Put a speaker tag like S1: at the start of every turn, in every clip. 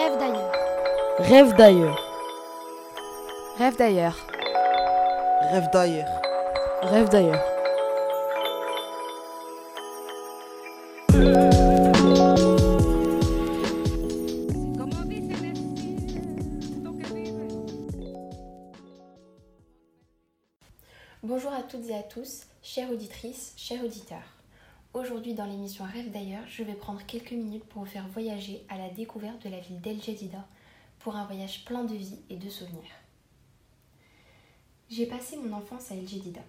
S1: Rêve d'ailleurs.
S2: Rêve d'ailleurs.
S3: Rêve d'ailleurs.
S2: Rêve d'ailleurs.
S3: Rêve d'ailleurs.
S4: Bonjour à toutes et à tous, chères auditrices, chers auditeurs. Aujourd'hui dans l'émission Rêve d'ailleurs, je vais prendre quelques minutes pour vous faire voyager à la découverte de la ville d'El Jadida pour un voyage plein de vie et de souvenirs. J'ai passé mon enfance à El Jadida,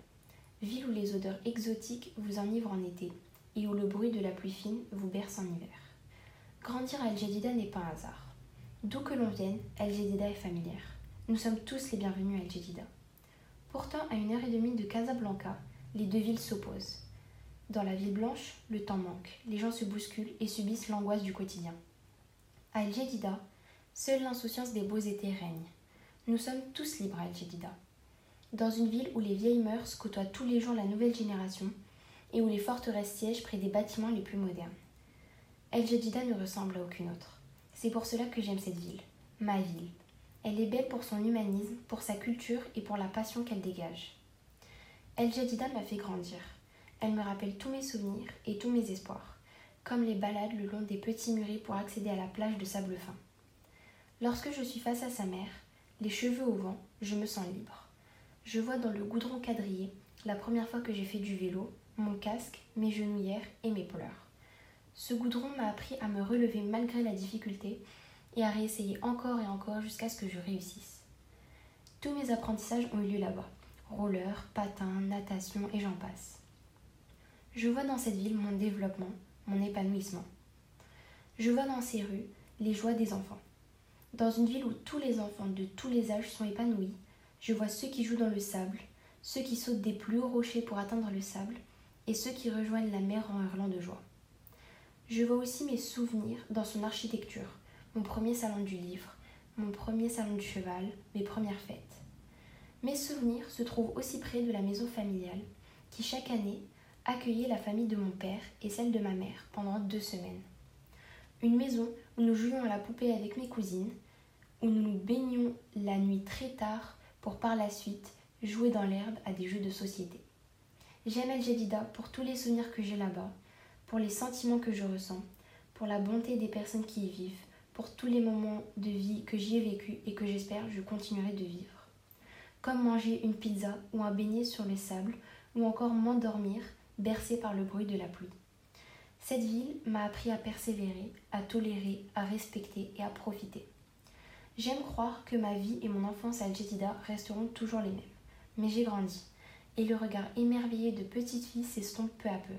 S4: ville où les odeurs exotiques vous enivrent en été et où le bruit de la pluie fine vous berce en hiver. Grandir à El Jadida n'est pas un hasard. D'où que l'on vienne, El Jadida est familière. Nous sommes tous les bienvenus à El Jadida. Pourtant, à une heure et demie de Casablanca, les deux villes s'opposent. Dans la ville blanche, le temps manque, les gens se bousculent et subissent l'angoisse du quotidien. À El Jadida, seule l'insouciance des beaux étés règne. Nous sommes tous libres à El Jadida. Dans une ville où les vieilles mœurs côtoient tous les jours la nouvelle génération et où les forteresses siègent près des bâtiments les plus modernes. El Jadida ne ressemble à aucune autre. C'est pour cela que j'aime cette ville, ma ville, elle est belle pour son humanisme, pour sa culture et pour la passion qu'elle dégage. El Jadida m'a fait grandir. Elle me rappelle tous mes souvenirs et tous mes espoirs, comme les balades le long des petits murets pour accéder à la plage de sable fin. Lorsque je suis face à sa mère, les cheveux au vent, je me sens libre. Je vois dans le goudron quadrillé, la première fois que j'ai fait du vélo, mon casque, mes genouillères et mes pleurs. Ce goudron m'a appris à me relever malgré la difficulté et à réessayer encore et encore jusqu'à ce que je réussisse. Tous mes apprentissages ont eu lieu là-bas. Roller, patin, natation et j'en passe. Je vois dans cette ville mon développement, mon épanouissement. Je vois dans ces rues les joies des enfants. Dans une ville où tous les enfants de tous les âges sont épanouis, je vois ceux qui jouent dans le sable, ceux qui sautent des plus hauts rochers pour atteindre le sable, et ceux qui rejoignent la mer en hurlant de joie. Je vois aussi mes souvenirs dans son architecture, mon premier salon du livre, mon premier salon du cheval, mes premières fêtes. Mes souvenirs se trouvent aussi près de la maison familiale, qui chaque année accueillait la famille de mon père et celle de ma mère pendant deux semaines. Une maison où nous jouions à la poupée avec mes cousines, où nous nous baignions la nuit très tard pour par la suite jouer dans l'herbe à des jeux de société. J'aime El Jadida pour tous les souvenirs que j'ai là-bas, pour les sentiments que je ressens, pour la bonté des personnes qui y vivent, pour tous les moments de vie que j'y ai vécu et que j'espère je continuerai de vivre. Comme manger une pizza ou un beignet sur le sable ou encore m'endormir bercé par le bruit de la pluie. Cette ville m'a appris à persévérer, à tolérer, à respecter et à profiter. J'aime croire que ma vie et mon enfance à Al resteront toujours les mêmes. Mais j'ai grandi, et le regard émerveillé de petite fille s'estompe peu à peu.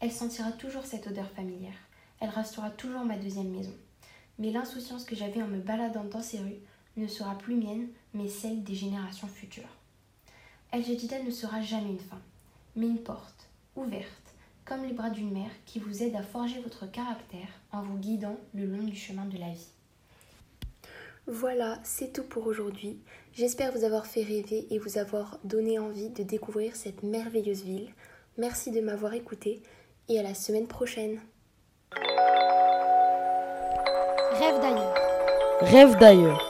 S4: Elle sentira toujours cette odeur familière, elle restera toujours ma deuxième maison. Mais l'insouciance que j'avais en me baladant dans ces rues ne sera plus mienne, mais celle des générations futures. El Jadida ne sera jamais une fin, mais une porte, ouverte, comme les bras d'une mère qui vous aide à forger votre caractère en vous guidant le long du chemin de la vie. Voilà, c'est tout pour aujourd'hui. J'espère vous avoir fait rêver et vous avoir donné envie de découvrir cette merveilleuse ville. Merci de m'avoir écouté et à la semaine prochaine.
S1: Rêve d'ailleurs.
S2: Rêve d'ailleurs.